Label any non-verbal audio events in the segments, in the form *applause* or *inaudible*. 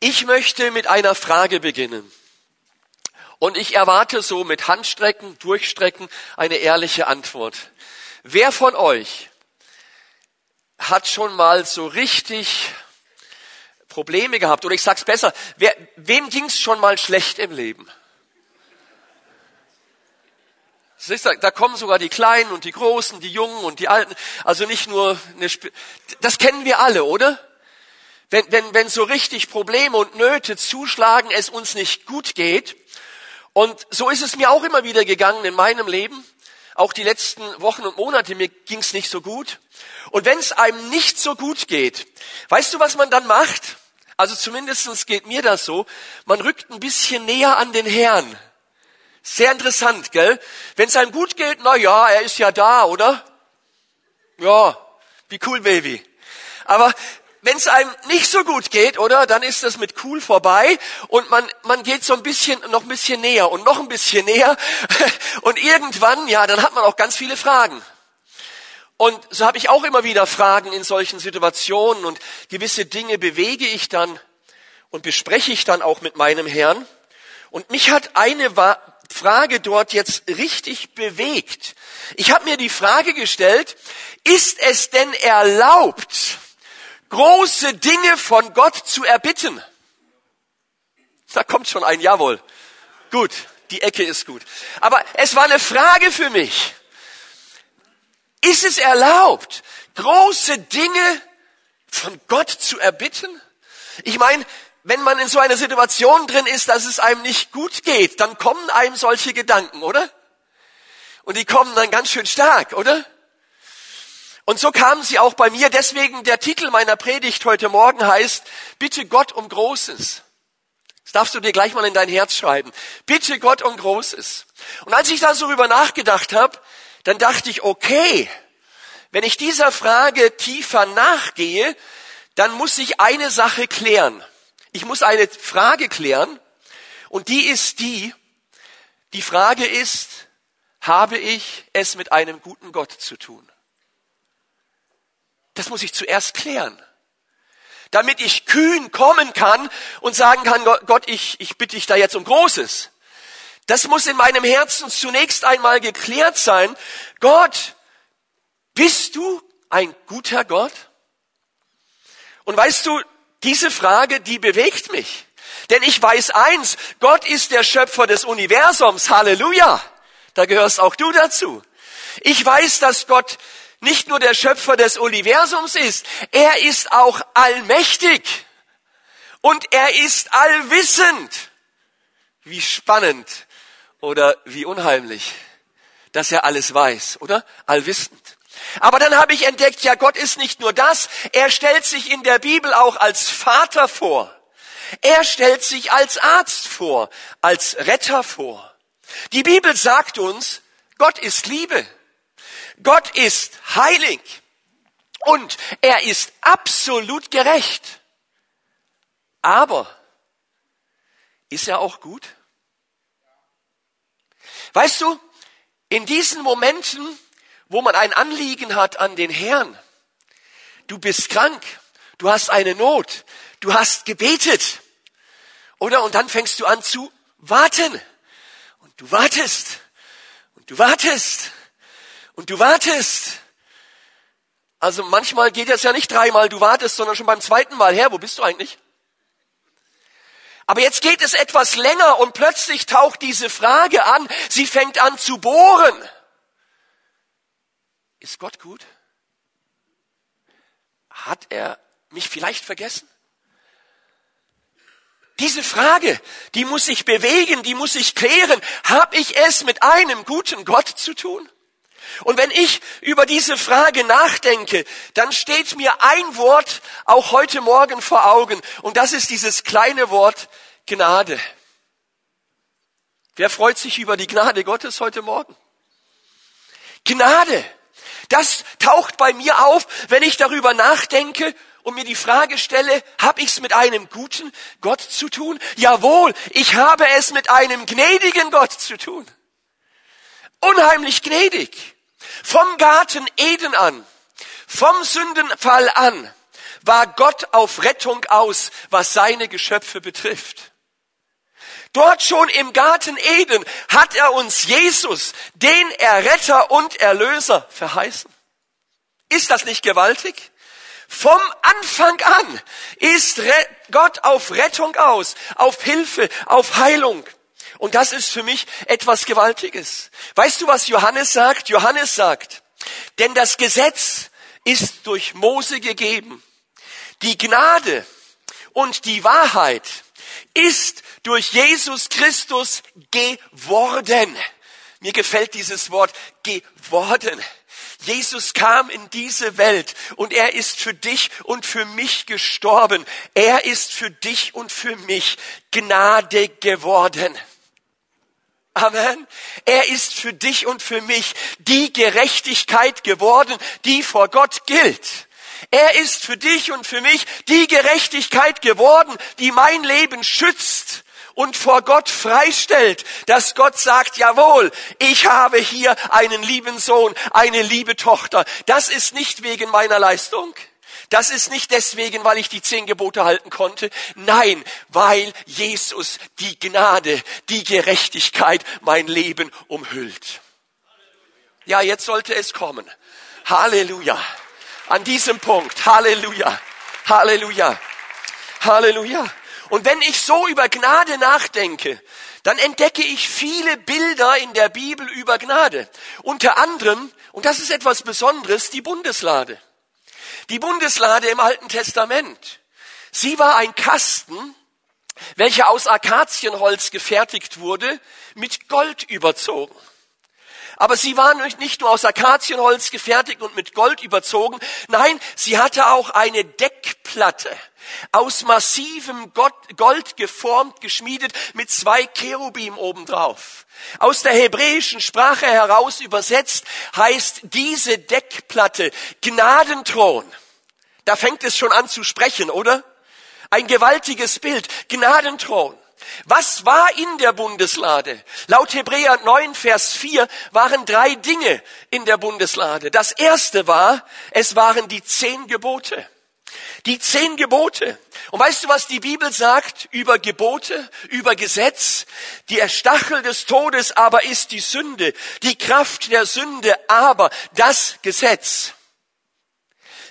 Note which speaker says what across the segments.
Speaker 1: Ich möchte mit einer Frage beginnen. Und ich erwarte so mit Handstrecken, Durchstrecken eine ehrliche Antwort. Wer von euch hat schon mal so richtig Probleme gehabt? Oder ich sag's besser, wer, wem ging's schon mal schlecht im Leben? Da kommen sogar die Kleinen und die Großen, die Jungen und die Alten. Also nicht nur eine, Sp das kennen wir alle, oder? Wenn, wenn, wenn so richtig Probleme und Nöte zuschlagen, es uns nicht gut geht. Und so ist es mir auch immer wieder gegangen in meinem Leben. Auch die letzten Wochen und Monate, mir ging's nicht so gut. Und wenn es einem nicht so gut geht, weißt du, was man dann macht? Also zumindestens geht mir das so. Man rückt ein bisschen näher an den Herrn. Sehr interessant, gell? Wenn es einem gut geht, na ja, er ist ja da, oder? Ja, wie cool, Baby. Aber wenn es einem nicht so gut geht, oder, dann ist das mit cool vorbei und man, man geht so ein bisschen, noch ein bisschen näher und noch ein bisschen näher *laughs* und irgendwann, ja, dann hat man auch ganz viele Fragen. Und so habe ich auch immer wieder Fragen in solchen Situationen und gewisse Dinge bewege ich dann und bespreche ich dann auch mit meinem Herrn. Und mich hat eine Frage dort jetzt richtig bewegt. Ich habe mir die Frage gestellt, ist es denn erlaubt, große Dinge von Gott zu erbitten. Da kommt schon ein Jawohl. Gut, die Ecke ist gut. Aber es war eine Frage für mich. Ist es erlaubt, große Dinge von Gott zu erbitten? Ich meine, wenn man in so einer Situation drin ist, dass es einem nicht gut geht, dann kommen einem solche Gedanken, oder? Und die kommen dann ganz schön stark, oder? Und so kamen sie auch bei mir. Deswegen der Titel meiner Predigt heute Morgen heißt, bitte Gott um Großes. Das darfst du dir gleich mal in dein Herz schreiben. Bitte Gott um Großes. Und als ich da so drüber nachgedacht habe, dann dachte ich, okay, wenn ich dieser Frage tiefer nachgehe, dann muss ich eine Sache klären. Ich muss eine Frage klären und die ist die, die Frage ist, habe ich es mit einem guten Gott zu tun? Das muss ich zuerst klären. Damit ich kühn kommen kann und sagen kann, Gott, ich, ich bitte dich da jetzt um Großes. Das muss in meinem Herzen zunächst einmal geklärt sein. Gott, bist du ein guter Gott? Und weißt du, diese Frage, die bewegt mich. Denn ich weiß eins, Gott ist der Schöpfer des Universums. Halleluja. Da gehörst auch du dazu. Ich weiß, dass Gott nicht nur der Schöpfer des Universums ist, er ist auch allmächtig und er ist allwissend. Wie spannend oder wie unheimlich, dass er alles weiß, oder? Allwissend. Aber dann habe ich entdeckt, ja, Gott ist nicht nur das, er stellt sich in der Bibel auch als Vater vor. Er stellt sich als Arzt vor, als Retter vor. Die Bibel sagt uns, Gott ist Liebe. Gott ist heilig und er ist absolut gerecht. Aber ist er auch gut? Weißt du, in diesen Momenten, wo man ein Anliegen hat an den Herrn, du bist krank, du hast eine Not, du hast gebetet, oder? Und dann fängst du an zu warten. Und du wartest. Und du wartest. Und du wartest. Also manchmal geht es ja nicht dreimal, du wartest, sondern schon beim zweiten Mal. Herr, wo bist du eigentlich? Aber jetzt geht es etwas länger und plötzlich taucht diese Frage an. Sie fängt an zu bohren. Ist Gott gut? Hat er mich vielleicht vergessen? Diese Frage, die muss ich bewegen, die muss ich klären. Hab ich es mit einem guten Gott zu tun? Und wenn ich über diese Frage nachdenke, dann steht mir ein Wort auch heute Morgen vor Augen. Und das ist dieses kleine Wort Gnade. Wer freut sich über die Gnade Gottes heute Morgen? Gnade. Das taucht bei mir auf, wenn ich darüber nachdenke und mir die Frage stelle, habe ich es mit einem guten Gott zu tun? Jawohl, ich habe es mit einem gnädigen Gott zu tun. Unheimlich gnädig. Vom Garten Eden an, vom Sündenfall an, war Gott auf Rettung aus, was seine Geschöpfe betrifft. Dort schon im Garten Eden hat er uns Jesus, den Erretter und Erlöser, verheißen. Ist das nicht gewaltig? Vom Anfang an ist Gott auf Rettung aus, auf Hilfe, auf Heilung. Und das ist für mich etwas Gewaltiges. Weißt du, was Johannes sagt? Johannes sagt, denn das Gesetz ist durch Mose gegeben. Die Gnade und die Wahrheit ist durch Jesus Christus geworden. Mir gefällt dieses Wort geworden. Jesus kam in diese Welt und er ist für dich und für mich gestorben. Er ist für dich und für mich Gnade geworden. Amen. Er ist für dich und für mich die Gerechtigkeit geworden, die vor Gott gilt. Er ist für dich und für mich die Gerechtigkeit geworden, die mein Leben schützt und vor Gott freistellt, dass Gott sagt, jawohl, ich habe hier einen lieben Sohn, eine liebe Tochter. Das ist nicht wegen meiner Leistung. Das ist nicht deswegen, weil ich die zehn Gebote halten konnte. Nein, weil Jesus die Gnade, die Gerechtigkeit mein Leben umhüllt. Ja, jetzt sollte es kommen. Halleluja. An diesem Punkt. Halleluja. Halleluja. Halleluja. Und wenn ich so über Gnade nachdenke, dann entdecke ich viele Bilder in der Bibel über Gnade. Unter anderem, und das ist etwas Besonderes, die Bundeslade. Die Bundeslade im Alten Testament. Sie war ein Kasten, welcher aus Akazienholz gefertigt wurde, mit Gold überzogen. Aber sie war nicht nur aus Akazienholz gefertigt und mit Gold überzogen, nein, sie hatte auch eine Deckplatte aus massivem Gold geformt, geschmiedet mit zwei Cherubim obendrauf. Aus der hebräischen Sprache heraus übersetzt heißt diese Deckplatte Gnadenthron. Da fängt es schon an zu sprechen, oder? Ein gewaltiges Bild, Gnadenthron. Was war in der Bundeslade? Laut Hebräer 9, Vers 4 waren drei Dinge in der Bundeslade. Das erste war, es waren die zehn Gebote. Die zehn Gebote. Und weißt du, was die Bibel sagt über Gebote, über Gesetz? Die Stachel des Todes aber ist die Sünde, die Kraft der Sünde aber das Gesetz.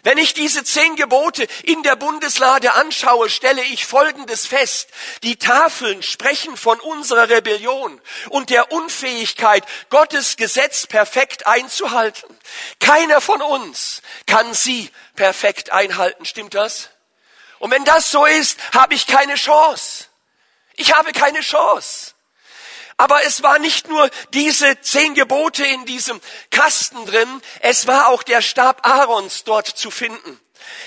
Speaker 1: Wenn ich diese zehn Gebote in der Bundeslade anschaue, stelle ich Folgendes fest. Die Tafeln sprechen von unserer Rebellion und der Unfähigkeit, Gottes Gesetz perfekt einzuhalten. Keiner von uns kann sie perfekt einhalten. Stimmt das? Und wenn das so ist, habe ich keine Chance. Ich habe keine Chance. Aber es war nicht nur diese zehn Gebote in diesem Kasten drin, es war auch der Stab Aarons dort zu finden.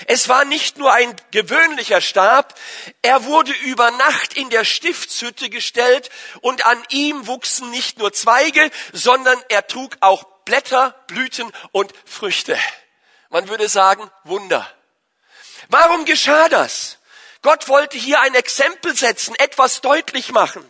Speaker 1: Es war nicht nur ein gewöhnlicher Stab, er wurde über Nacht in der Stiftshütte gestellt und an ihm wuchsen nicht nur Zweige, sondern er trug auch Blätter, Blüten und Früchte. Man würde sagen, Wunder. Warum geschah das? Gott wollte hier ein Exempel setzen, etwas deutlich machen.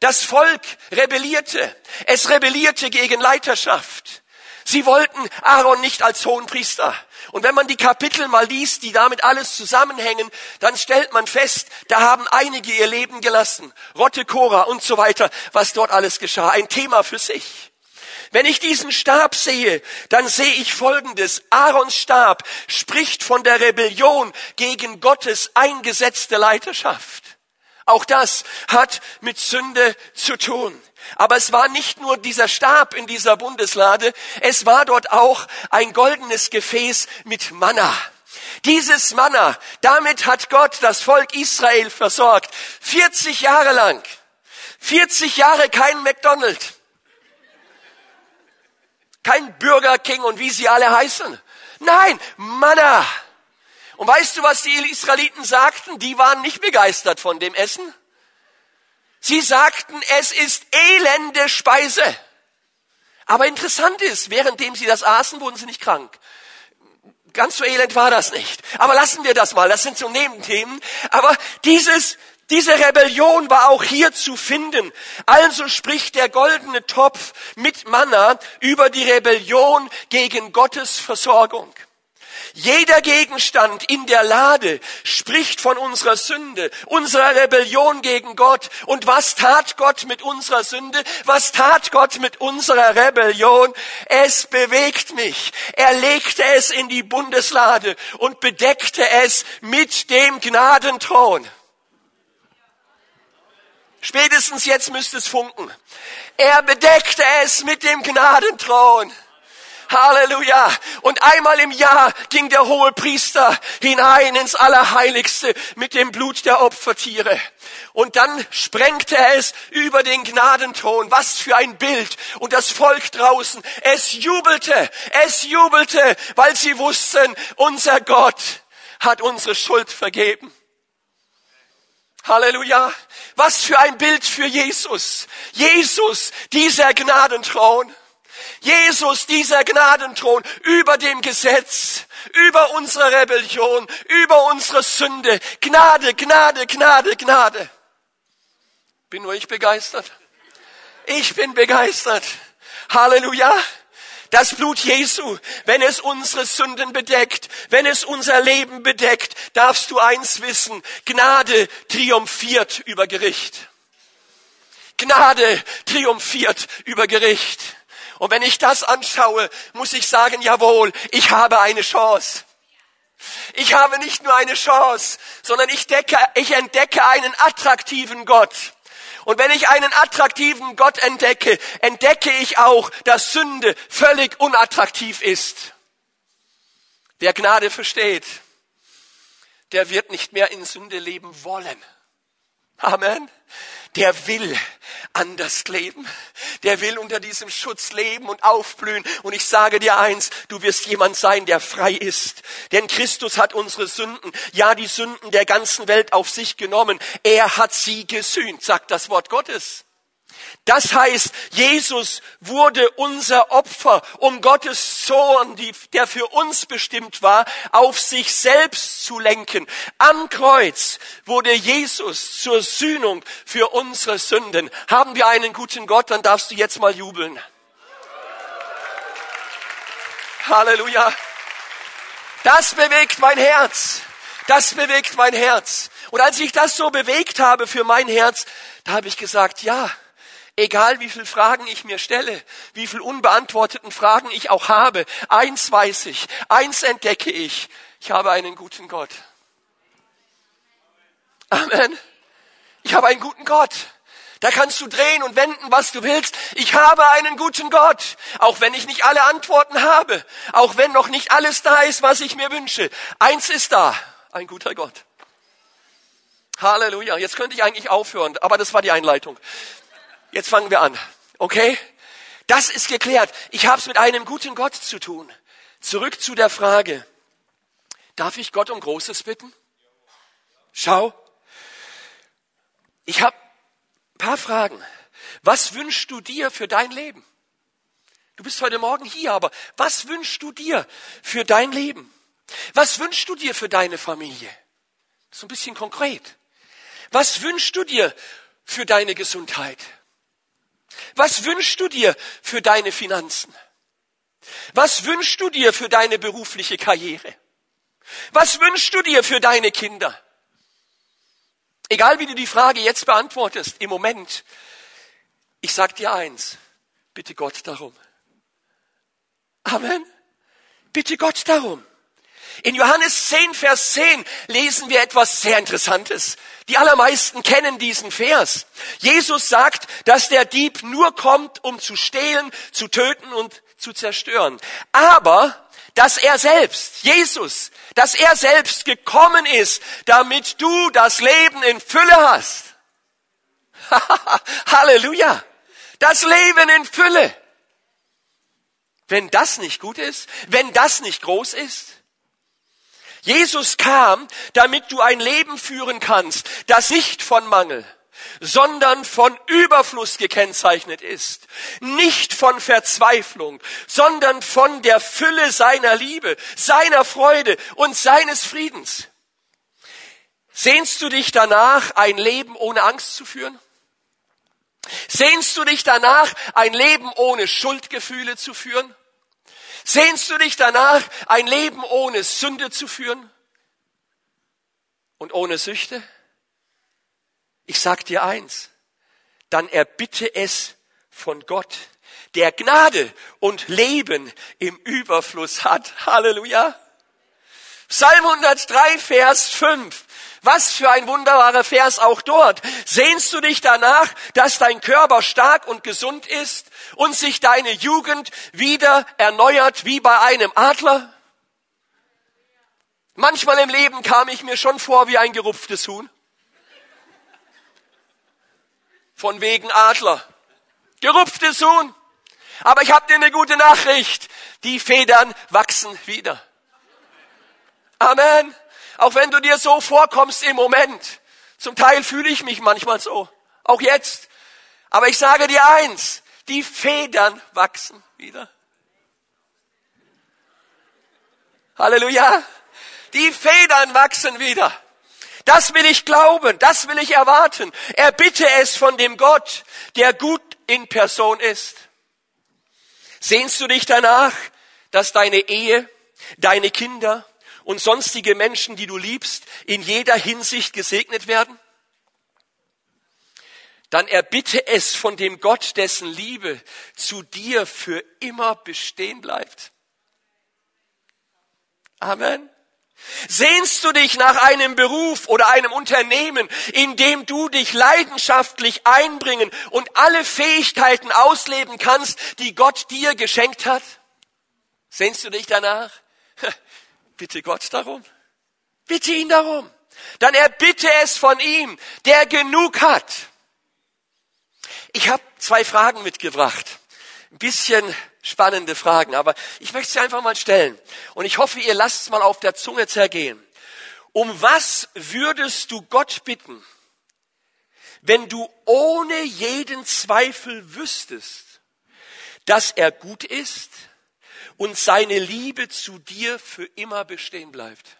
Speaker 1: Das Volk rebellierte. Es rebellierte gegen Leiterschaft. Sie wollten Aaron nicht als hohen Priester. Und wenn man die Kapitel mal liest, die damit alles zusammenhängen, dann stellt man fest, da haben einige ihr Leben gelassen. Rotte, Cora und so weiter, was dort alles geschah. Ein Thema für sich. Wenn ich diesen Stab sehe, dann sehe ich Folgendes. Aarons Stab spricht von der Rebellion gegen Gottes eingesetzte Leiterschaft. Auch das hat mit Sünde zu tun. Aber es war nicht nur dieser Stab in dieser Bundeslade, es war dort auch ein goldenes Gefäß mit Manna. Dieses Manna, damit hat Gott das Volk Israel versorgt. 40 Jahre lang. 40 Jahre kein McDonald's. Kein Burger King und wie sie alle heißen. Nein, Manna. Und weißt du, was die Israeliten sagten? Die waren nicht begeistert von dem Essen. Sie sagten, es ist elende Speise. Aber interessant ist, währenddem sie das aßen, wurden sie nicht krank. Ganz so elend war das nicht. Aber lassen wir das mal, das sind so Nebenthemen. Aber dieses, diese Rebellion war auch hier zu finden. Also spricht der goldene Topf mit Manna über die Rebellion gegen Gottes Versorgung. Jeder Gegenstand in der Lade spricht von unserer Sünde, unserer Rebellion gegen Gott. Und was tat Gott mit unserer Sünde? Was tat Gott mit unserer Rebellion? Es bewegt mich. Er legte es in die Bundeslade und bedeckte es mit dem Gnadenthron. Spätestens jetzt müsste es funken. Er bedeckte es mit dem Gnadenthron. Halleluja. Und einmal im Jahr ging der hohe Priester hinein ins Allerheiligste mit dem Blut der Opfertiere. Und dann sprengte er es über den Gnadenthron. Was für ein Bild. Und das Volk draußen, es jubelte, es jubelte, weil sie wussten, unser Gott hat unsere Schuld vergeben. Halleluja. Was für ein Bild für Jesus. Jesus, dieser Gnadenthron. Jesus, dieser Gnadenthron über dem Gesetz, über unsere Rebellion, über unsere Sünde. Gnade, Gnade, Gnade, Gnade. Bin nur ich begeistert? Ich bin begeistert. Halleluja. Das Blut Jesu, wenn es unsere Sünden bedeckt, wenn es unser Leben bedeckt, darfst du eins wissen, Gnade triumphiert über Gericht. Gnade triumphiert über Gericht. Und wenn ich das anschaue, muss ich sagen, jawohl, ich habe eine Chance. Ich habe nicht nur eine Chance, sondern ich, decke, ich entdecke einen attraktiven Gott. Und wenn ich einen attraktiven Gott entdecke, entdecke ich auch, dass Sünde völlig unattraktiv ist. Wer Gnade versteht, der wird nicht mehr in Sünde leben wollen. Amen der will anders leben. Der will unter diesem Schutz leben und aufblühen. Und ich sage dir eins, du wirst jemand sein, der frei ist. Denn Christus hat unsere Sünden, ja die Sünden der ganzen Welt auf sich genommen. Er hat sie gesühnt, sagt das Wort Gottes. Das heißt, Jesus wurde unser Opfer, um Gottes Zorn, der für uns bestimmt war, auf sich selbst zu lenken. Am Kreuz wurde Jesus zur Sühnung für unsere Sünden. Haben wir einen guten Gott, dann darfst du jetzt mal jubeln. Halleluja. Das bewegt mein Herz. Das bewegt mein Herz. Und als ich das so bewegt habe für mein Herz, da habe ich gesagt, ja, Egal wie viele Fragen ich mir stelle, wie viele unbeantworteten Fragen ich auch habe, eins weiß ich, eins entdecke ich, ich habe einen guten Gott. Amen. Ich habe einen guten Gott. Da kannst du drehen und wenden, was du willst. Ich habe einen guten Gott. Auch wenn ich nicht alle Antworten habe. Auch wenn noch nicht alles da ist, was ich mir wünsche. Eins ist da. Ein guter Gott. Halleluja. Jetzt könnte ich eigentlich aufhören, aber das war die Einleitung. Jetzt fangen wir an. Okay? Das ist geklärt. Ich habe es mit einem guten Gott zu tun. Zurück zu der Frage. Darf ich Gott um Großes bitten? Schau. Ich habe ein paar Fragen. Was wünschst du dir für dein Leben? Du bist heute Morgen hier, aber was wünschst du dir für dein Leben? Was wünschst du dir für deine Familie? So ein bisschen konkret. Was wünschst du dir für deine Gesundheit? Was wünschst du dir für deine Finanzen? Was wünschst du dir für deine berufliche Karriere? Was wünschst du dir für deine Kinder? Egal wie du die Frage jetzt beantwortest, im Moment, ich sag dir eins, bitte Gott darum. Amen. Bitte Gott darum. In Johannes 10, Vers 10 lesen wir etwas sehr Interessantes. Die allermeisten kennen diesen Vers. Jesus sagt, dass der Dieb nur kommt, um zu stehlen, zu töten und zu zerstören. Aber, dass er selbst, Jesus, dass er selbst gekommen ist, damit du das Leben in Fülle hast. *laughs* Halleluja. Das Leben in Fülle. Wenn das nicht gut ist, wenn das nicht groß ist, Jesus kam, damit du ein Leben führen kannst, das nicht von Mangel, sondern von Überfluss gekennzeichnet ist. Nicht von Verzweiflung, sondern von der Fülle seiner Liebe, seiner Freude und seines Friedens. Sehnst du dich danach, ein Leben ohne Angst zu führen? Sehnst du dich danach, ein Leben ohne Schuldgefühle zu führen? Sehnst du dich danach, ein Leben ohne Sünde zu führen und ohne Süchte? Ich sag dir eins, dann erbitte es von Gott, der Gnade und Leben im Überfluss hat. Halleluja. Psalm 103, Vers 5. Was für ein wunderbarer Vers auch dort. Sehnst du dich danach, dass dein Körper stark und gesund ist und sich deine Jugend wieder erneuert wie bei einem Adler? Manchmal im Leben kam ich mir schon vor wie ein gerupftes Huhn. Von wegen Adler. Gerupftes Huhn. Aber ich habe dir eine gute Nachricht. Die Federn wachsen wieder. Amen. Auch wenn du dir so vorkommst im Moment. Zum Teil fühle ich mich manchmal so. Auch jetzt. Aber ich sage dir eins. Die Federn wachsen wieder. Halleluja. Die Federn wachsen wieder. Das will ich glauben, das will ich erwarten. Erbitte es von dem Gott, der gut in Person ist. Sehnst du dich danach, dass deine Ehe, deine Kinder und sonstige Menschen, die du liebst, in jeder Hinsicht gesegnet werden? Dann erbitte es von dem Gott, dessen Liebe zu dir für immer bestehen bleibt. Amen. Sehnst du dich nach einem Beruf oder einem Unternehmen, in dem du dich leidenschaftlich einbringen und alle Fähigkeiten ausleben kannst, die Gott dir geschenkt hat? Sehnst du dich danach? Bitte Gott darum. Bitte ihn darum. Dann erbitte es von ihm, der genug hat. Ich habe zwei Fragen mitgebracht. Ein bisschen spannende Fragen, aber ich möchte sie einfach mal stellen. Und ich hoffe, ihr lasst es mal auf der Zunge zergehen. Um was würdest du Gott bitten, wenn du ohne jeden Zweifel wüsstest, dass er gut ist und seine Liebe zu dir für immer bestehen bleibt?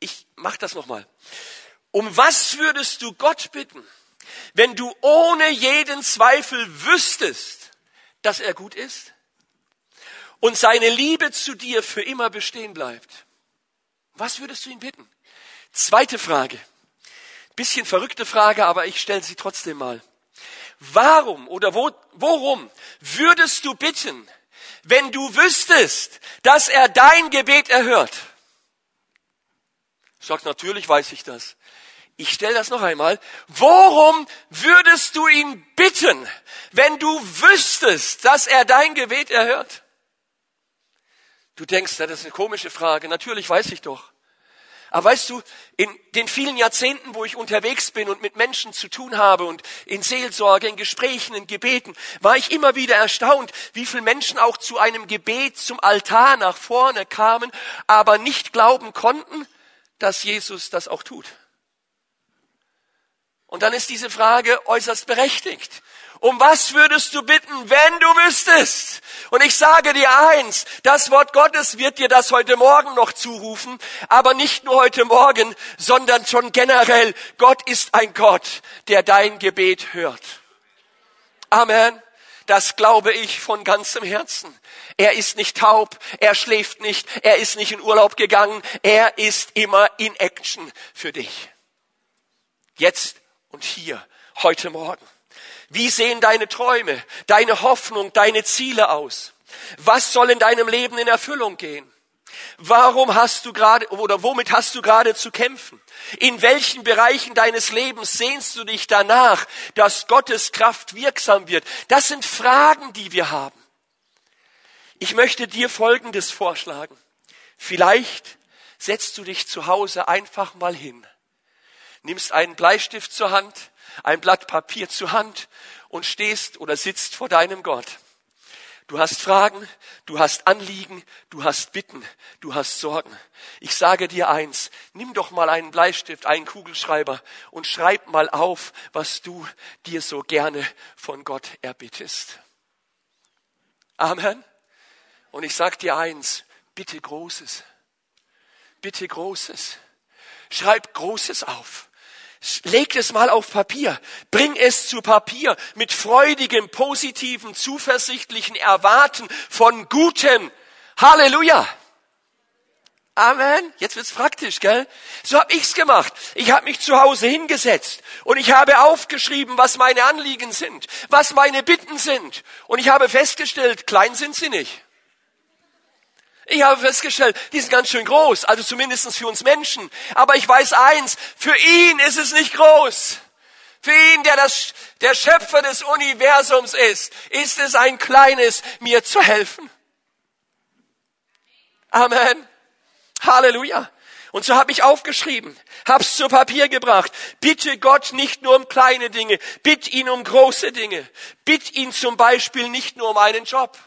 Speaker 1: Ich mach das nochmal. Um was würdest du Gott bitten, wenn du ohne jeden Zweifel wüsstest, dass er gut ist und seine Liebe zu dir für immer bestehen bleibt. Was würdest du ihn bitten? Zweite Frage. Bisschen verrückte Frage, aber ich stelle sie trotzdem mal. Warum oder wo, worum würdest du bitten, wenn du wüsstest, dass er dein Gebet erhört? Sagt, natürlich weiß ich das. Ich stelle das noch einmal. Worum würdest du ihn bitten, wenn du wüsstest, dass er dein Gebet erhört? Du denkst, das ist eine komische Frage. Natürlich weiß ich doch. Aber weißt du, in den vielen Jahrzehnten, wo ich unterwegs bin und mit Menschen zu tun habe und in Seelsorge, in Gesprächen, in Gebeten, war ich immer wieder erstaunt, wie viele Menschen auch zu einem Gebet zum Altar nach vorne kamen, aber nicht glauben konnten, dass Jesus das auch tut. Und dann ist diese Frage äußerst berechtigt. Um was würdest du bitten, wenn du wüsstest? Und ich sage dir eins, das Wort Gottes wird dir das heute Morgen noch zurufen, aber nicht nur heute Morgen, sondern schon generell. Gott ist ein Gott, der dein Gebet hört. Amen. Das glaube ich von ganzem Herzen. Er ist nicht taub, er schläft nicht, er ist nicht in Urlaub gegangen, er ist immer in Action für dich. Jetzt und hier, heute Morgen. Wie sehen deine Träume, deine Hoffnung, deine Ziele aus? Was soll in deinem Leben in Erfüllung gehen? Warum hast du gerade oder womit hast du gerade zu kämpfen? In welchen Bereichen deines Lebens sehnst du dich danach, dass Gottes Kraft wirksam wird? Das sind Fragen, die wir haben. Ich möchte dir Folgendes vorschlagen. Vielleicht setzt du dich zu Hause einfach mal hin nimmst einen Bleistift zur Hand, ein Blatt Papier zur Hand und stehst oder sitzt vor deinem Gott. Du hast Fragen, du hast Anliegen, du hast Bitten, du hast Sorgen. Ich sage dir eins, nimm doch mal einen Bleistift, einen Kugelschreiber und schreib mal auf, was du dir so gerne von Gott erbittest. Amen. Und ich sag dir eins, bitte Großes. Bitte Großes. Schreib Großes auf. Leg es mal auf Papier. Bring es zu Papier mit freudigem, positiven, zuversichtlichen Erwarten von Guten. Halleluja. Amen. Jetzt wird's praktisch, gell? So hab ich's gemacht. Ich habe mich zu Hause hingesetzt und ich habe aufgeschrieben, was meine Anliegen sind, was meine Bitten sind. Und ich habe festgestellt, klein sind sie nicht. Ich habe festgestellt, die sind ganz schön groß, also zumindest für uns Menschen. Aber ich weiß eins, für ihn ist es nicht groß. Für ihn, der das, der Schöpfer des Universums ist, ist es ein kleines, mir zu helfen. Amen. Halleluja. Und so habe ich aufgeschrieben, hab's zu Papier gebracht. Bitte Gott nicht nur um kleine Dinge, bitt ihn um große Dinge. Bitt ihn zum Beispiel nicht nur um einen Job,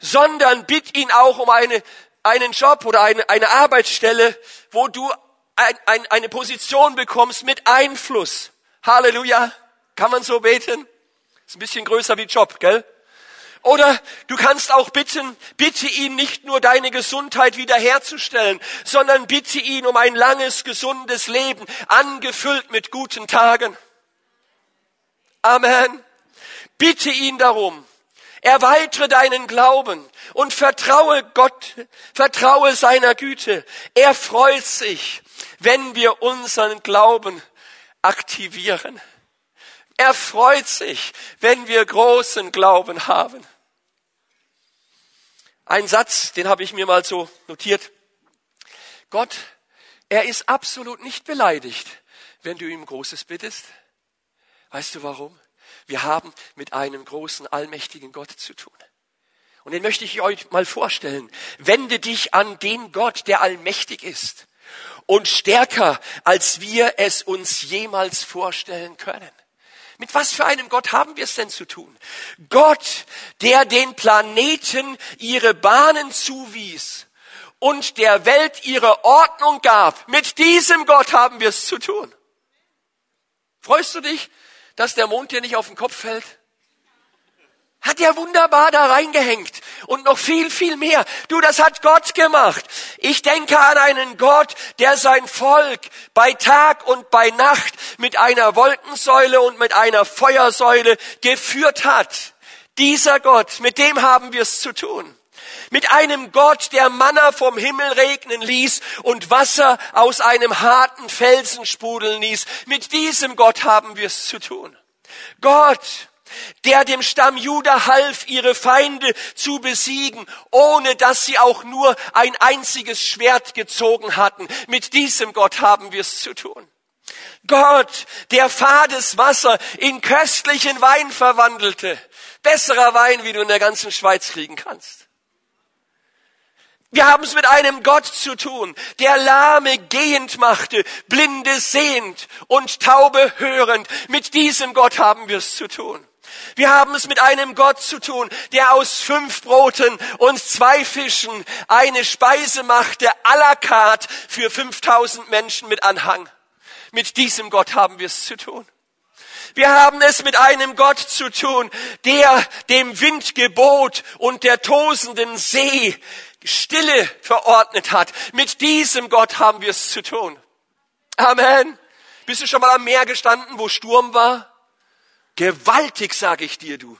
Speaker 1: sondern bitt ihn auch um eine, einen Job oder eine, eine Arbeitsstelle, wo du ein, ein, eine Position bekommst mit Einfluss. Halleluja. Kann man so beten? Ist ein bisschen größer wie Job, gell? Oder du kannst auch bitten, bitte ihn nicht nur deine Gesundheit wiederherzustellen, sondern bitte ihn um ein langes, gesundes Leben, angefüllt mit guten Tagen. Amen. Bitte ihn darum. Erweitere deinen Glauben und vertraue Gott, vertraue seiner Güte. Er freut sich, wenn wir unseren Glauben aktivieren. Er freut sich, wenn wir großen Glauben haben. Ein Satz, den habe ich mir mal so notiert. Gott, er ist absolut nicht beleidigt, wenn du ihm Großes bittest. Weißt du warum? Wir haben mit einem großen, allmächtigen Gott zu tun. Und den möchte ich euch mal vorstellen. Wende dich an den Gott, der allmächtig ist und stärker, als wir es uns jemals vorstellen können. Mit was für einem Gott haben wir es denn zu tun? Gott, der den Planeten ihre Bahnen zuwies und der Welt ihre Ordnung gab. Mit diesem Gott haben wir es zu tun. Freust du dich, dass der Mond dir nicht auf den Kopf fällt? Hat er wunderbar da reingehängt. Und noch viel, viel mehr. Du, das hat Gott gemacht. Ich denke an einen Gott, der sein Volk bei Tag und bei Nacht mit einer Wolkensäule und mit einer Feuersäule geführt hat. Dieser Gott, mit dem haben wir es zu tun. Mit einem Gott, der Manna vom Himmel regnen ließ und Wasser aus einem harten Felsen sprudeln ließ. Mit diesem Gott haben wir es zu tun. Gott, der dem Stamm Juda half, ihre Feinde zu besiegen, ohne dass sie auch nur ein einziges Schwert gezogen hatten. Mit diesem Gott haben wir es zu tun. Gott, der fades Wasser in köstlichen Wein verwandelte. Besserer Wein, wie du in der ganzen Schweiz kriegen kannst. Wir haben es mit einem Gott zu tun, der Lahme gehend machte, Blinde sehend und Taube hörend. Mit diesem Gott haben wir es zu tun. Wir haben es mit einem Gott zu tun, der aus fünf Broten und zwei Fischen eine Speise machte, à la carte für 5000 Menschen mit Anhang. Mit diesem Gott haben wir es zu tun. Wir haben es mit einem Gott zu tun, der dem Wind gebot und der tosenden See Stille verordnet hat. Mit diesem Gott haben wir es zu tun. Amen. Bist du schon mal am Meer gestanden, wo Sturm war? Gewaltig, sage ich dir, du.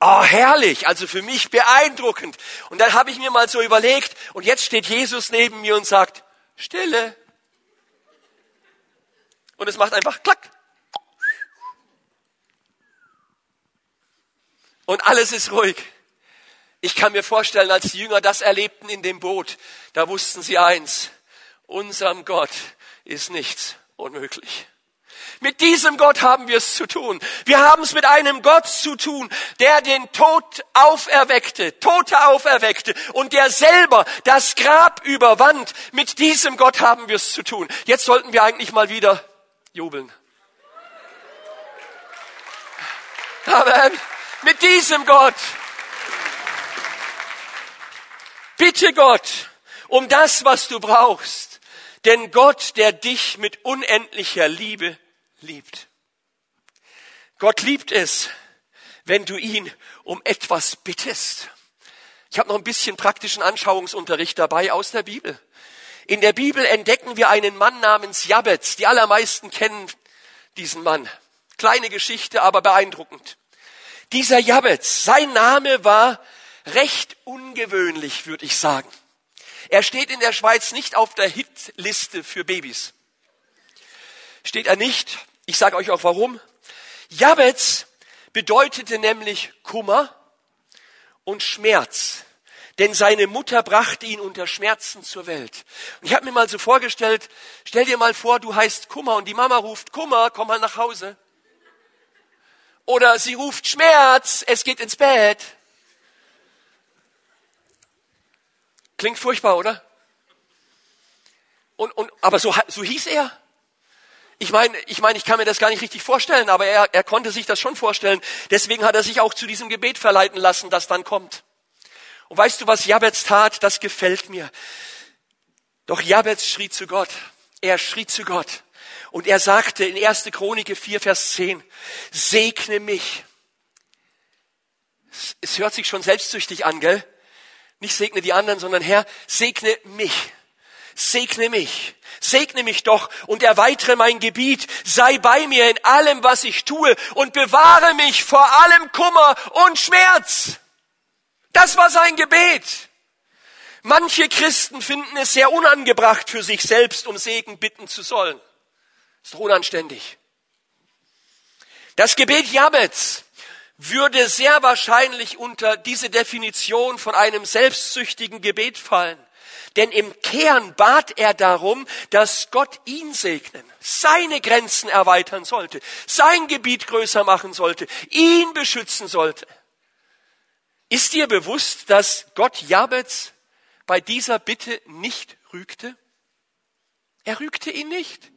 Speaker 1: Oh, herrlich, also für mich beeindruckend. Und dann habe ich mir mal so überlegt, und jetzt steht Jesus neben mir und sagt, Stille. Und es macht einfach klack. Und alles ist ruhig. Ich kann mir vorstellen, als die Jünger das erlebten in dem Boot, da wussten sie eins, unserem Gott ist nichts unmöglich. Mit diesem Gott haben wir es zu tun. Wir haben es mit einem Gott zu tun, der den Tod auferweckte, Tote auferweckte und der selber das Grab überwand. Mit diesem Gott haben wir es zu tun. Jetzt sollten wir eigentlich mal wieder jubeln. Amen. Mit diesem Gott. Bitte Gott um das, was du brauchst. Denn Gott, der dich mit unendlicher Liebe liebt. Gott liebt es, wenn du ihn um etwas bittest. Ich habe noch ein bisschen praktischen Anschauungsunterricht dabei aus der Bibel. In der Bibel entdecken wir einen Mann namens Jabez. Die allermeisten kennen diesen Mann. Kleine Geschichte, aber beeindruckend. Dieser Jabez, sein Name war recht ungewöhnlich, würde ich sagen. Er steht in der Schweiz nicht auf der Hitliste für Babys. Steht er nicht. Ich sage euch auch warum. Jabez bedeutete nämlich Kummer und Schmerz. Denn seine Mutter brachte ihn unter Schmerzen zur Welt. Und ich habe mir mal so vorgestellt, stell dir mal vor, du heißt Kummer und die Mama ruft Kummer, komm mal nach Hause. Oder sie ruft Schmerz, es geht ins Bett. Klingt furchtbar, oder? Und, und, aber so, so hieß er. Ich meine, ich meine, ich kann mir das gar nicht richtig vorstellen, aber er, er konnte sich das schon vorstellen. Deswegen hat er sich auch zu diesem Gebet verleiten lassen, das dann kommt. Und weißt du, was Jabez tat? Das gefällt mir. Doch Jabez schrie zu Gott. Er schrie zu Gott. Und er sagte in 1. Chronik 4, Vers 10, segne mich. Es hört sich schon selbstsüchtig an, gell? Nicht segne die anderen, sondern Herr, segne mich segne mich, segne mich doch und erweitere mein Gebiet, sei bei mir in allem, was ich tue und bewahre mich vor allem Kummer und Schmerz. Das war sein Gebet. Manche Christen finden es sehr unangebracht für sich selbst, um Segen bitten zu sollen. Ist doch unanständig. Das Gebet Jabez würde sehr wahrscheinlich unter diese Definition von einem selbstsüchtigen Gebet fallen. Denn im Kern bat er darum, dass Gott ihn segnen, seine Grenzen erweitern sollte, sein Gebiet größer machen sollte, ihn beschützen sollte. Ist dir bewusst, dass Gott Jabez bei dieser Bitte nicht rügte? Er rügte ihn nicht.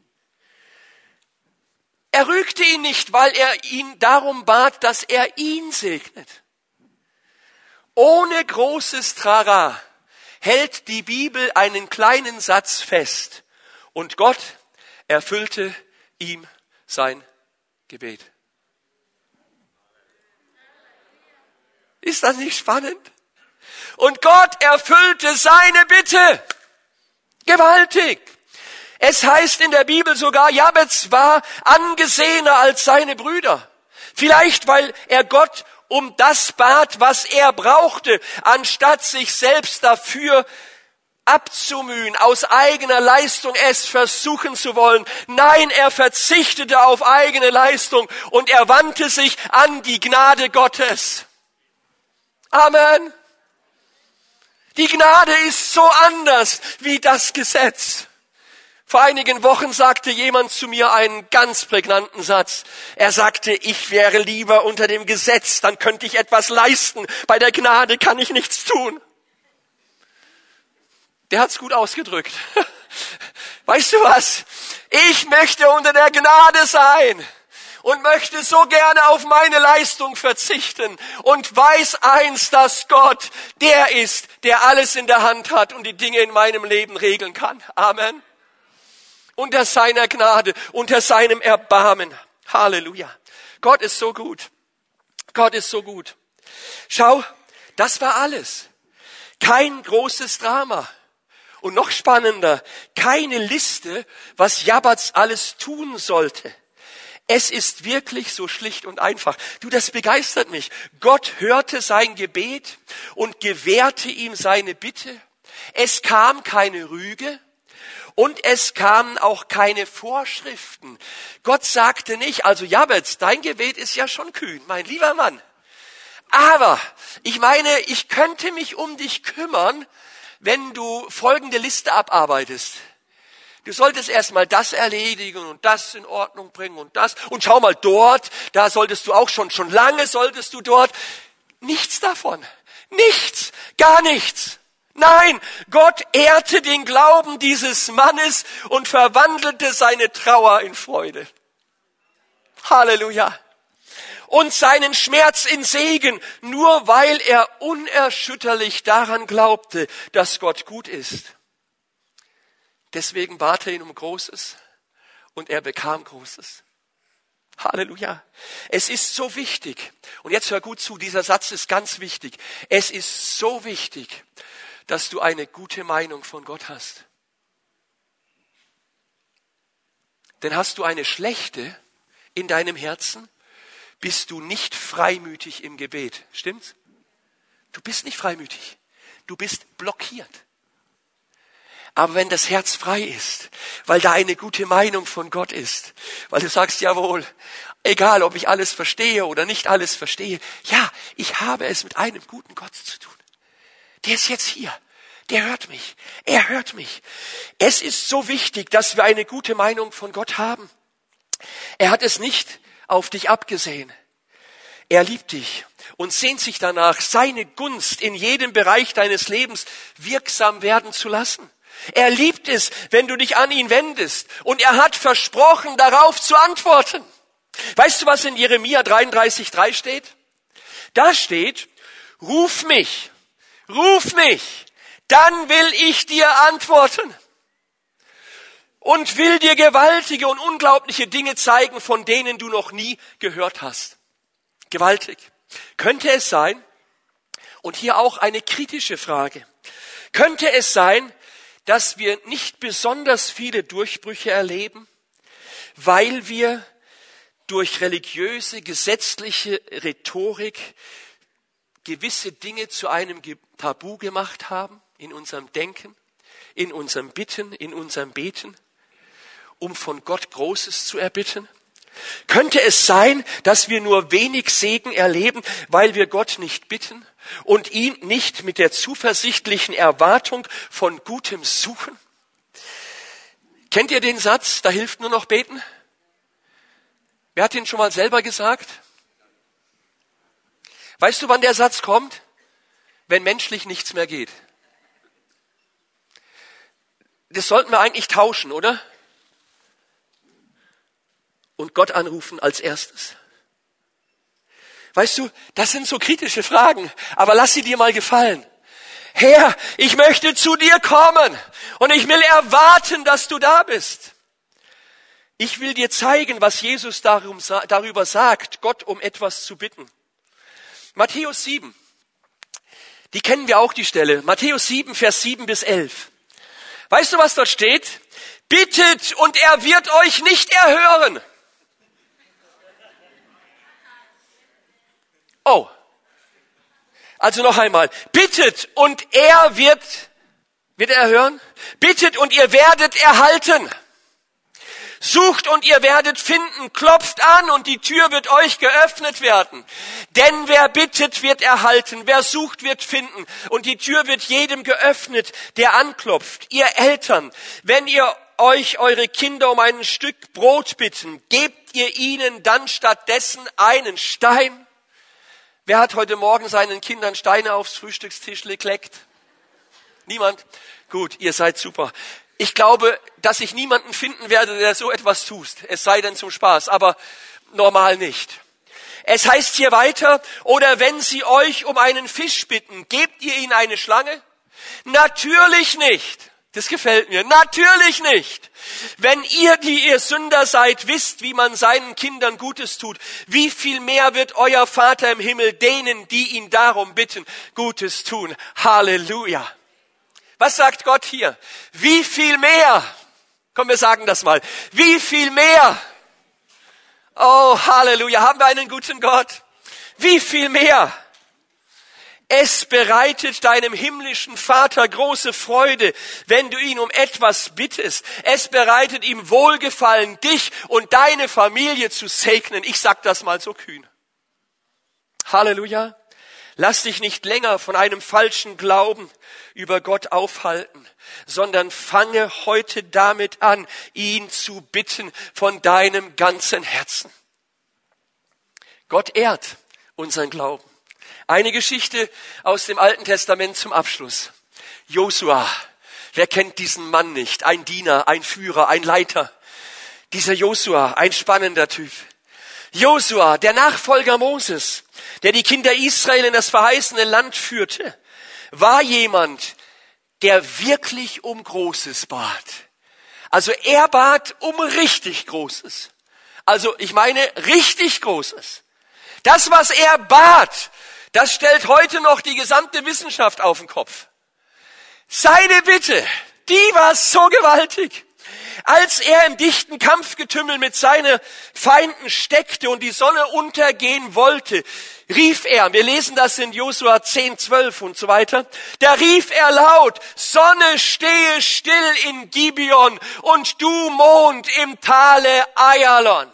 Speaker 1: Er rügte ihn nicht, weil er ihn darum bat, dass er ihn segnet. Ohne großes Trara hält die Bibel einen kleinen Satz fest und Gott erfüllte ihm sein Gebet. Ist das nicht spannend? Und Gott erfüllte seine Bitte. Gewaltig. Es heißt in der Bibel sogar, Jabez war angesehener als seine Brüder. Vielleicht, weil er Gott um das bat, was er brauchte, anstatt sich selbst dafür abzumühen, aus eigener Leistung es versuchen zu wollen. Nein, er verzichtete auf eigene Leistung und er wandte sich an die Gnade Gottes. Amen. Die Gnade ist so anders wie das Gesetz. Vor einigen Wochen sagte jemand zu mir einen ganz prägnanten Satz. Er sagte, ich wäre lieber unter dem Gesetz, dann könnte ich etwas leisten. Bei der Gnade kann ich nichts tun. Der hat's gut ausgedrückt. *laughs* Weißt du was? Ich möchte unter der Gnade sein und möchte so gerne auf meine Leistung verzichten und weiß eins, dass Gott der ist, der alles in der Hand hat und die Dinge in meinem Leben regeln kann. Amen unter seiner Gnade, unter seinem Erbarmen. Halleluja. Gott ist so gut. Gott ist so gut. Schau, das war alles. Kein großes Drama. Und noch spannender, keine Liste, was Jabaz alles tun sollte. Es ist wirklich so schlicht und einfach. Du, das begeistert mich. Gott hörte sein Gebet und gewährte ihm seine Bitte. Es kam keine Rüge. Und es kamen auch keine Vorschriften. Gott sagte nicht, also Jabez, dein Gebet ist ja schon kühn, mein lieber Mann. Aber ich meine, ich könnte mich um dich kümmern, wenn du folgende Liste abarbeitest. Du solltest erstmal das erledigen und das in Ordnung bringen und das. Und schau mal dort, da solltest du auch schon, schon lange solltest du dort. Nichts davon. Nichts. Gar nichts. Nein, Gott ehrte den Glauben dieses Mannes und verwandelte seine Trauer in Freude. Halleluja. Und seinen Schmerz in Segen, nur weil er unerschütterlich daran glaubte, dass Gott gut ist. Deswegen bat er ihn um Großes und er bekam Großes. Halleluja. Es ist so wichtig. Und jetzt hör gut zu, dieser Satz ist ganz wichtig. Es ist so wichtig, dass du eine gute Meinung von Gott hast. Denn hast du eine schlechte, in deinem Herzen, bist du nicht freimütig im Gebet. Stimmt's? Du bist nicht freimütig. Du bist blockiert. Aber wenn das Herz frei ist, weil da eine gute Meinung von Gott ist, weil du sagst, jawohl, egal ob ich alles verstehe oder nicht alles verstehe, ja, ich habe es mit einem guten Gott zu tun. Der ist jetzt hier. Der hört mich. Er hört mich. Es ist so wichtig, dass wir eine gute Meinung von Gott haben. Er hat es nicht auf dich abgesehen. Er liebt dich und sehnt sich danach, seine Gunst in jedem Bereich deines Lebens wirksam werden zu lassen. Er liebt es, wenn du dich an ihn wendest. Und er hat versprochen, darauf zu antworten. Weißt du, was in Jeremia 33.3 steht? Da steht, ruf mich, ruf mich, dann will ich dir antworten und will dir gewaltige und unglaubliche Dinge zeigen, von denen du noch nie gehört hast. Gewaltig. Könnte es sein, und hier auch eine kritische Frage, könnte es sein, dass wir nicht besonders viele Durchbrüche erleben, weil wir durch religiöse, gesetzliche Rhetorik gewisse Dinge zu einem Tabu gemacht haben in unserem Denken, in unserem Bitten, in unserem Beten, um von Gott Großes zu erbitten? Könnte es sein, dass wir nur wenig Segen erleben, weil wir Gott nicht bitten und ihn nicht mit der zuversichtlichen Erwartung von Gutem suchen? Kennt ihr den Satz, da hilft nur noch beten? Wer hat ihn schon mal selber gesagt? Weißt du, wann der Satz kommt? Wenn menschlich nichts mehr geht. Das sollten wir eigentlich tauschen, oder? und Gott anrufen als erstes. Weißt du, das sind so kritische Fragen, aber lass sie dir mal gefallen. Herr, ich möchte zu dir kommen und ich will erwarten, dass du da bist. Ich will dir zeigen, was Jesus darüber sagt, Gott um etwas zu bitten. Matthäus 7. Die kennen wir auch die Stelle. Matthäus 7, Vers 7 bis 11. Weißt du, was dort steht? Bittet und er wird euch nicht erhören. Oh. Also noch einmal. Bittet und er wird, wird er hören? Bittet und ihr werdet erhalten. Sucht und ihr werdet finden, klopft an und die Tür wird euch geöffnet werden. Denn wer bittet, wird erhalten, wer sucht, wird finden und die Tür wird jedem geöffnet, der anklopft. Ihr Eltern, wenn ihr euch eure Kinder um ein Stück Brot bitten, gebt ihr ihnen dann stattdessen einen Stein? Wer hat heute Morgen seinen Kindern Steine aufs Frühstückstisch gekleckt? Niemand? Gut, ihr seid super. Ich glaube, dass ich niemanden finden werde, der so etwas tut. Es sei denn zum Spaß, aber normal nicht. Es heißt hier weiter, oder wenn sie euch um einen Fisch bitten, gebt ihr ihnen eine Schlange? Natürlich nicht. Das gefällt mir. Natürlich nicht. Wenn ihr, die ihr Sünder seid, wisst, wie man seinen Kindern Gutes tut, wie viel mehr wird euer Vater im Himmel denen, die ihn darum bitten, Gutes tun. Halleluja. Was sagt Gott hier? Wie viel mehr? Komm, wir sagen das mal. Wie viel mehr? Oh, Halleluja. Haben wir einen guten Gott? Wie viel mehr? Es bereitet deinem himmlischen Vater große Freude, wenn du ihn um etwas bittest. Es bereitet ihm Wohlgefallen, dich und deine Familie zu segnen. Ich sag das mal so kühn. Halleluja. Lass dich nicht länger von einem falschen Glauben über Gott aufhalten, sondern fange heute damit an, ihn zu bitten von deinem ganzen Herzen. Gott ehrt unseren Glauben. Eine Geschichte aus dem Alten Testament zum Abschluss. Josua. Wer kennt diesen Mann nicht? Ein Diener, ein Führer, ein Leiter. Dieser Josua, ein spannender Typ. Josua, der Nachfolger Moses, der die Kinder Israel in das verheißene Land führte, war jemand, der wirklich um Großes bat. Also er bat um richtig Großes. Also ich meine richtig Großes. Das, was er bat, das stellt heute noch die gesamte Wissenschaft auf den Kopf. Seine Bitte, die war so gewaltig. Als er im dichten Kampfgetümmel mit seinen Feinden steckte und die Sonne untergehen wollte, rief er, wir lesen das in Josua 10, 12 und so weiter, da rief er laut, Sonne stehe still in Gibeon und du Mond im Tale Ayalon.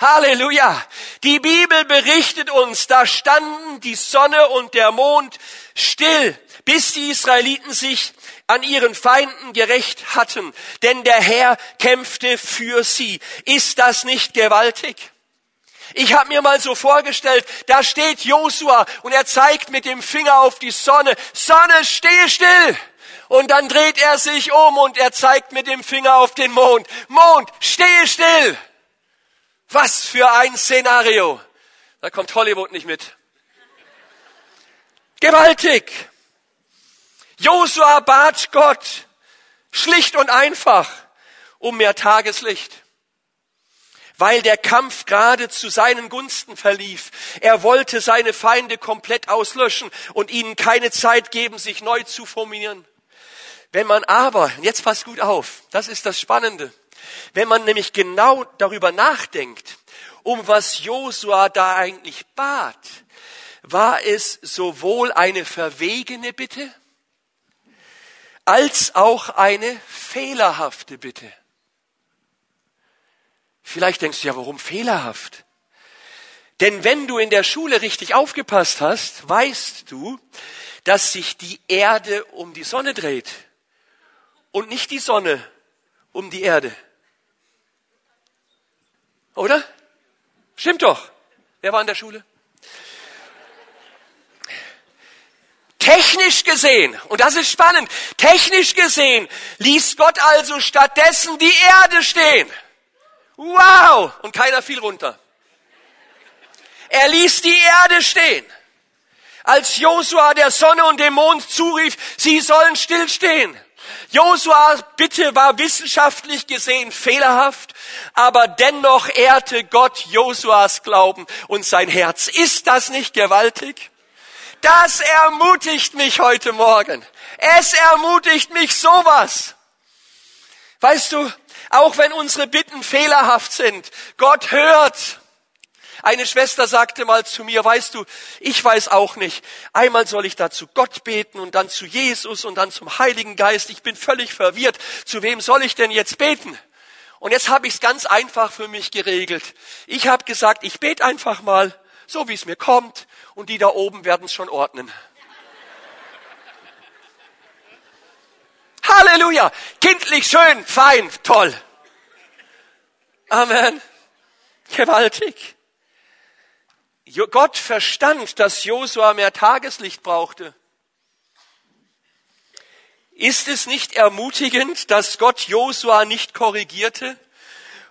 Speaker 1: Halleluja. Die Bibel berichtet uns, da standen die Sonne und der Mond still, bis die Israeliten sich an ihren Feinden gerecht hatten, denn der Herr kämpfte für sie. Ist das nicht gewaltig? Ich habe mir mal so vorgestellt, da steht Josua und er zeigt mit dem Finger auf die Sonne, Sonne, stehe still. Und dann dreht er sich um und er zeigt mit dem Finger auf den Mond, Mond, stehe still. Was für ein Szenario. Da kommt Hollywood nicht mit. Gewaltig. Josua bat Gott schlicht und einfach um mehr Tageslicht, weil der Kampf gerade zu seinen Gunsten verlief. Er wollte seine Feinde komplett auslöschen und ihnen keine Zeit geben, sich neu zu formieren. Wenn man aber, jetzt passt gut auf, das ist das Spannende, wenn man nämlich genau darüber nachdenkt, um was Josua da eigentlich bat, war es sowohl eine verwegene Bitte, als auch eine fehlerhafte Bitte. Vielleicht denkst du ja, warum fehlerhaft? Denn wenn du in der Schule richtig aufgepasst hast, weißt du, dass sich die Erde um die Sonne dreht und nicht die Sonne um die Erde. Oder? Stimmt doch. Wer war in der Schule? Technisch gesehen, und das ist spannend, technisch gesehen ließ Gott also stattdessen die Erde stehen. Wow! Und keiner fiel runter. Er ließ die Erde stehen. Als Josua der Sonne und dem Mond zurief, sie sollen stillstehen. Josuas Bitte war wissenschaftlich gesehen fehlerhaft, aber dennoch ehrte Gott Josuas Glauben und sein Herz. Ist das nicht gewaltig? Das ermutigt mich heute Morgen. Es ermutigt mich sowas. Weißt du, auch wenn unsere Bitten fehlerhaft sind, Gott hört. Eine Schwester sagte mal zu mir, weißt du, ich weiß auch nicht. Einmal soll ich da zu Gott beten und dann zu Jesus und dann zum Heiligen Geist. Ich bin völlig verwirrt. Zu wem soll ich denn jetzt beten? Und jetzt habe ich es ganz einfach für mich geregelt. Ich habe gesagt, ich bete einfach mal so wie es mir kommt, und die da oben werden es schon ordnen. Halleluja! Kindlich, schön, fein, toll. Amen. Gewaltig. Gott verstand, dass Josua mehr Tageslicht brauchte. Ist es nicht ermutigend, dass Gott Josua nicht korrigierte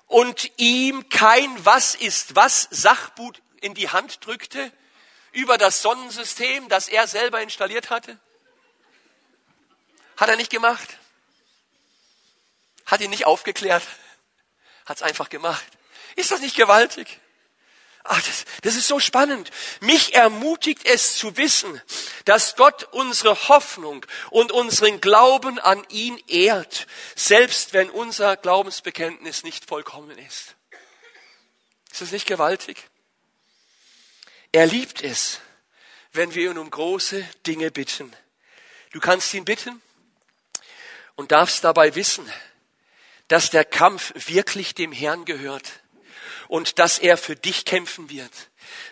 Speaker 1: und ihm kein Was ist was Sachbuch in die Hand drückte über das Sonnensystem, das er selber installiert hatte? Hat er nicht gemacht? Hat ihn nicht aufgeklärt? Hat es einfach gemacht. Ist das nicht gewaltig? Ach, das, das ist so spannend. Mich ermutigt es zu wissen, dass Gott unsere Hoffnung und unseren Glauben an ihn ehrt, selbst wenn unser Glaubensbekenntnis nicht vollkommen ist. Ist das nicht gewaltig? Er liebt es, wenn wir ihn um große Dinge bitten. Du kannst ihn bitten und darfst dabei wissen, dass der Kampf wirklich dem Herrn gehört und dass er für dich kämpfen wird,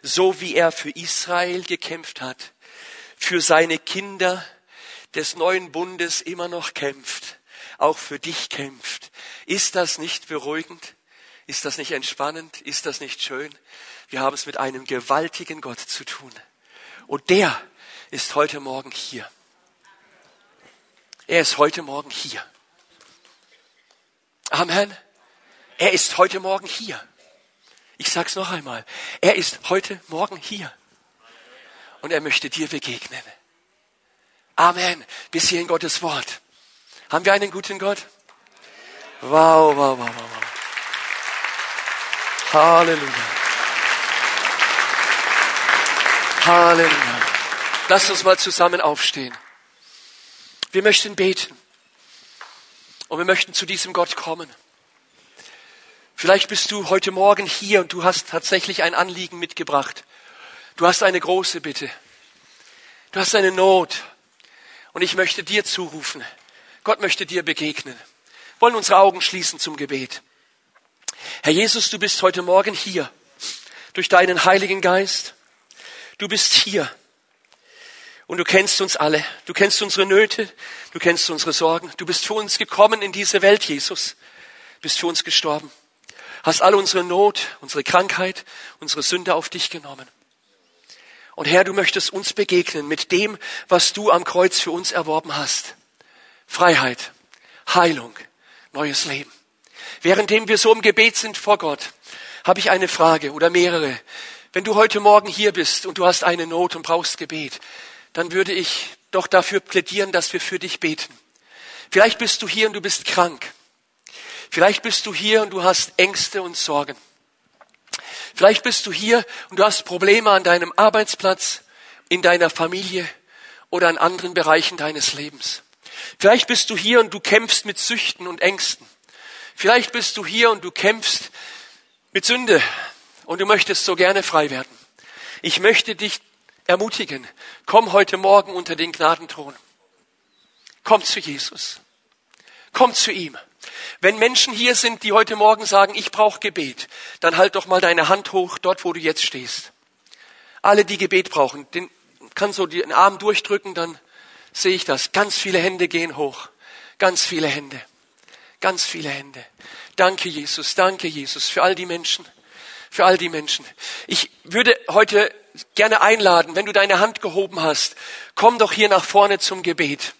Speaker 1: so wie er für Israel gekämpft hat, für seine Kinder des neuen Bundes immer noch kämpft, auch für dich kämpft. Ist das nicht beruhigend? Ist das nicht entspannend? Ist das nicht schön? Wir haben es mit einem gewaltigen Gott zu tun. Und der ist heute Morgen hier. Er ist heute Morgen hier. Amen. Er ist heute Morgen hier. Ich sage es noch einmal. Er ist heute Morgen hier. Und er möchte dir begegnen. Amen. Bis hier in Gottes Wort. Haben wir einen guten Gott? Wow, wow, wow, wow. wow. Halleluja. Halleluja. Lass uns mal zusammen aufstehen. Wir möchten beten. Und wir möchten zu diesem Gott kommen. Vielleicht bist du heute Morgen hier und du hast tatsächlich ein Anliegen mitgebracht. Du hast eine große Bitte. Du hast eine Not. Und ich möchte dir zurufen. Gott möchte dir begegnen. Wir wollen unsere Augen schließen zum Gebet. Herr Jesus, du bist heute Morgen hier durch deinen Heiligen Geist. Du bist hier. Und du kennst uns alle. Du kennst unsere Nöte. Du kennst unsere Sorgen. Du bist für uns gekommen in diese Welt, Jesus. Du bist für uns gestorben. Hast alle unsere Not, unsere Krankheit, unsere Sünde auf dich genommen. Und Herr, du möchtest uns begegnen mit dem, was du am Kreuz für uns erworben hast. Freiheit, Heilung, neues Leben. Währenddem wir so im Gebet sind vor Gott, habe ich eine Frage oder mehrere. Wenn du heute Morgen hier bist und du hast eine Not und brauchst Gebet, dann würde ich doch dafür plädieren, dass wir für dich beten. Vielleicht bist du hier und du bist krank. Vielleicht bist du hier und du hast Ängste und Sorgen. Vielleicht bist du hier und du hast Probleme an deinem Arbeitsplatz, in deiner Familie oder an anderen Bereichen deines Lebens. Vielleicht bist du hier und du kämpfst mit Süchten und Ängsten. Vielleicht bist du hier und du kämpfst mit Sünde und du möchtest so gerne frei werden. Ich möchte dich ermutigen, komm heute Morgen unter den Gnadenthron. Komm zu Jesus. Komm zu ihm. Wenn Menschen hier sind, die heute Morgen sagen, ich brauche Gebet, dann halt doch mal deine Hand hoch, dort wo du jetzt stehst. Alle, die Gebet brauchen, den kann so den Arm durchdrücken, dann sehe ich das. Ganz viele Hände gehen hoch. Ganz viele Hände. Ganz viele Hände. Danke, Jesus. Danke, Jesus, für all die Menschen. Für all die Menschen. Ich würde heute gerne einladen, wenn du deine Hand gehoben hast, komm doch hier nach vorne zum Gebet.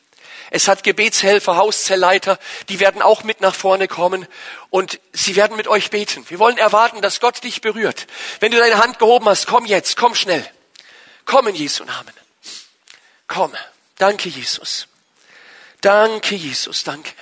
Speaker 1: Es hat Gebetshelfer, Hauszellleiter, die werden auch mit nach vorne kommen und sie werden mit euch beten. Wir wollen erwarten, dass Gott dich berührt. Wenn du deine Hand gehoben hast, komm jetzt, komm schnell. Komm in Jesu Namen. Komm. Danke, Jesus. Danke, Jesus. Danke.